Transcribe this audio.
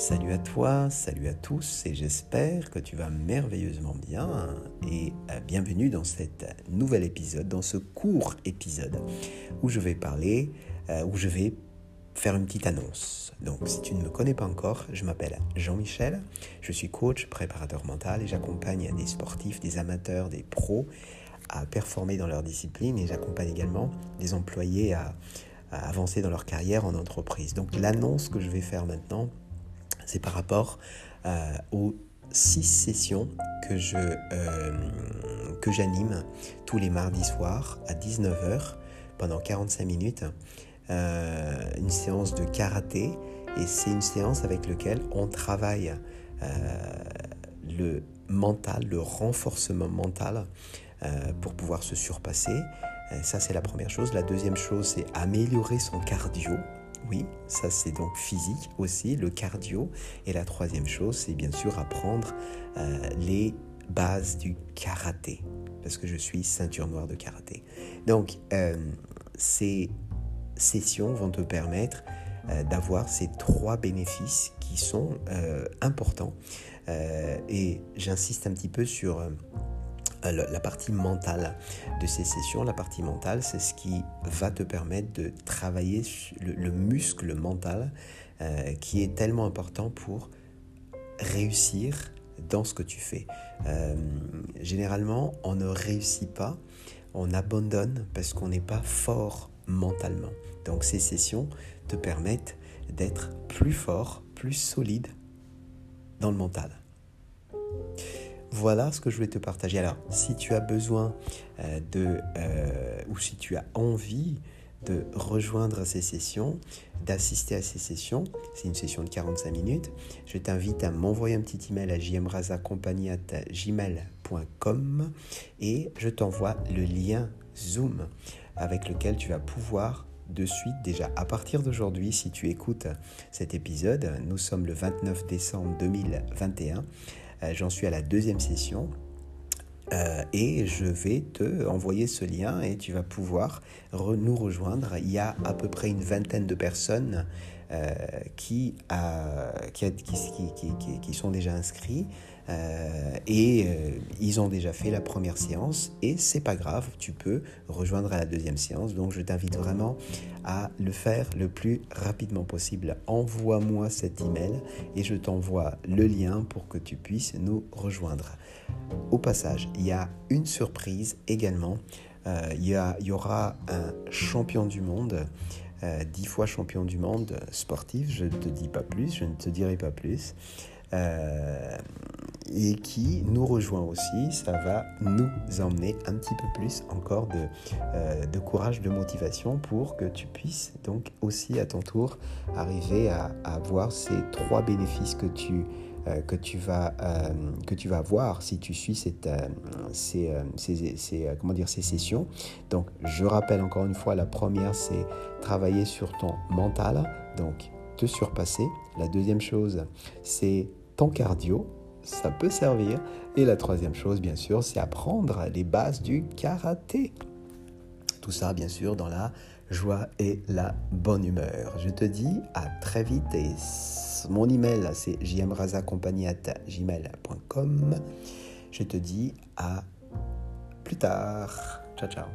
Salut à toi, salut à tous et j'espère que tu vas merveilleusement bien et euh, bienvenue dans cet nouvel épisode, dans ce court épisode où je vais parler, euh, où je vais faire une petite annonce. Donc si tu ne me connais pas encore, je m'appelle Jean-Michel, je suis coach, préparateur mental et j'accompagne des sportifs, des amateurs, des pros à performer dans leur discipline et j'accompagne également des employés à, avancer dans leur carrière en entreprise. Donc l'annonce que je vais faire maintenant, c'est par rapport euh, aux six sessions euh, que j'anime tous les mardis soirs à 19h pendant 45 minutes. Euh, une séance de karaté et c'est une séance avec laquelle on travaille le mental, le renforcement mental pour pouvoir se surpasser. ça c'est la première chose. La deuxième chose c'est améliorer son cardio oui, ça c'est donc physique aussi, le cardio. Et la troisième chose, c'est bien sûr apprendre euh, les bases du karaté, parce que je suis ceinture noire de karaté. Donc, euh, ces sessions vont te permettre euh, d'avoir ces trois bénéfices qui sont importants. et j'insiste un petit peu sur la partie mentale de ces sessions. La partie mentale, c'est ce qui va te permettre de travailler le, muscle mental euh, qui est tellement important pour réussir dans ce que tu fais. Euh, généralement, on ne réussit pas, on abandonne parce qu'on n'est pas fort mentalement. Donc ces sessions te permettent d'être plus fort, plus solide dans le mental. Voilà ce que je voulais te partager. Alors, si tu as besoin euh, de, euh, ou si tu as envie de rejoindre ces sessions, d'assister à ces sessions, c'est une session de 45 minutes, je t'invite à m'envoyer un petit email à jmrazacompagnie.gmail.com et je t'envoie le lien Zoom avec lequel tu vas pouvoir de suite déjà à partir d'aujourd'hui si tu écoutes cet épisode nous sommes le 29 décembre 2021 euh, j'en suis à la deuxième session. Euh, et je vais te envoyer ce lien et tu vas pouvoir nous rejoindre. Il y a à peu près une vingtaine de personnes euh, qui, qui, sont déjà inscrits euh, et euh, ils ont déjà fait la première séance et c'est pas grave, tu peux rejoindre à la deuxième séance. Donc je t'invite vraiment à le faire le plus rapidement possible. Envoie-moi cet email et je t'envoie le lien pour que tu puisses nous rejoindre. Au passage, il y a une surprise également. il, y y aura un champion du monde euh, dix fois champion du monde sportif, je ne te dis pas plus, je ne te dirai pas plus, euh, et qui nous rejoint aussi, ça va nous emmener un petit peu plus encore de, euh, de courage, de motivation pour que tu puisses donc aussi à ton tour arriver à, à avoir ces trois bénéfices que tu euh, que, tu vas, euh, que tu vas voir si tu suis euh, ces, ces, comment dire, ces sessions. Donc, je rappelle encore une fois, la première, c'est travailler sur ton mental, donc te surpasser. La deuxième chose, c'est ton cardio, ça peut servir. Et la troisième chose, bien sûr, c'est apprendre les bases du karaté. Tout ça, bien sûr, dans la joie et la bonne humeur. Je te dis à très vite et mon email c'est jmrazacompagnie.gmail.com. Je te dis à plus tard. Ciao ciao.